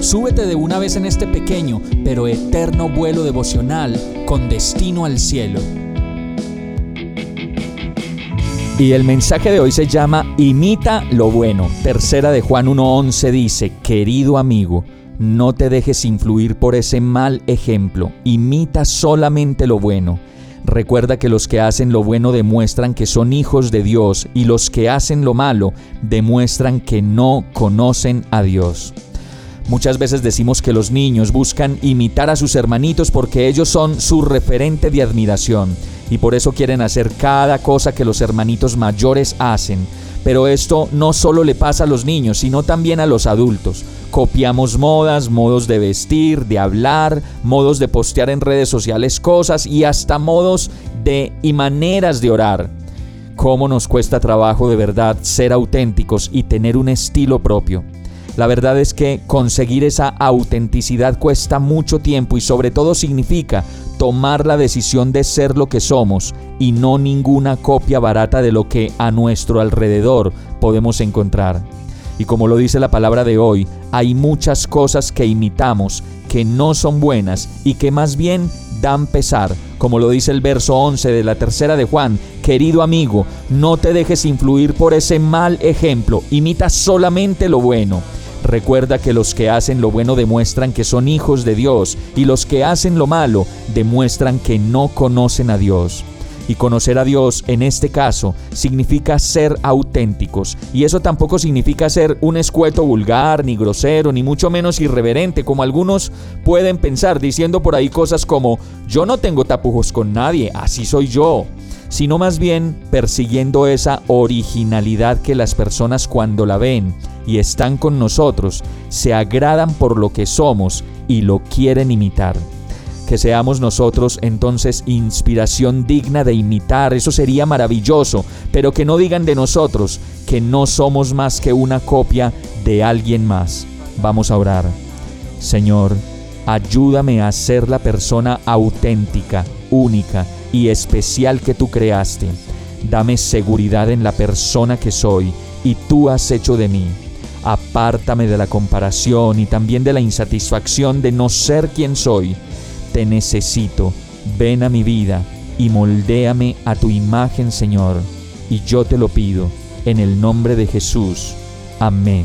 súbete de una vez en este pequeño pero eterno vuelo devocional con destino al cielo. Y el mensaje de hoy se llama Imita lo bueno. Tercera de Juan 1.11 dice, querido amigo, no te dejes influir por ese mal ejemplo, imita solamente lo bueno. Recuerda que los que hacen lo bueno demuestran que son hijos de Dios y los que hacen lo malo demuestran que no conocen a Dios. Muchas veces decimos que los niños buscan imitar a sus hermanitos porque ellos son su referente de admiración y por eso quieren hacer cada cosa que los hermanitos mayores hacen. Pero esto no solo le pasa a los niños, sino también a los adultos. Copiamos modas, modos de vestir, de hablar, modos de postear en redes sociales cosas y hasta modos de y maneras de orar. ¿Cómo nos cuesta trabajo de verdad ser auténticos y tener un estilo propio? La verdad es que conseguir esa autenticidad cuesta mucho tiempo y sobre todo significa tomar la decisión de ser lo que somos y no ninguna copia barata de lo que a nuestro alrededor podemos encontrar. Y como lo dice la palabra de hoy, hay muchas cosas que imitamos que no son buenas y que más bien dan pesar, como lo dice el verso 11 de la tercera de Juan, querido amigo, no te dejes influir por ese mal ejemplo, imita solamente lo bueno. Recuerda que los que hacen lo bueno demuestran que son hijos de Dios y los que hacen lo malo demuestran que no conocen a Dios. Y conocer a Dios en este caso significa ser auténticos. Y eso tampoco significa ser un escueto vulgar, ni grosero, ni mucho menos irreverente, como algunos pueden pensar diciendo por ahí cosas como yo no tengo tapujos con nadie, así soy yo sino más bien persiguiendo esa originalidad que las personas cuando la ven y están con nosotros se agradan por lo que somos y lo quieren imitar que seamos nosotros entonces inspiración digna de imitar, eso sería maravilloso, pero que no digan de nosotros que no somos más que una copia de alguien más. Vamos a orar. Señor, ayúdame a ser la persona auténtica, única y especial que tú creaste. Dame seguridad en la persona que soy y tú has hecho de mí. Apártame de la comparación y también de la insatisfacción de no ser quien soy te necesito, ven a mi vida y moldéame a tu imagen, Señor. Y yo te lo pido, en el nombre de Jesús. Amén.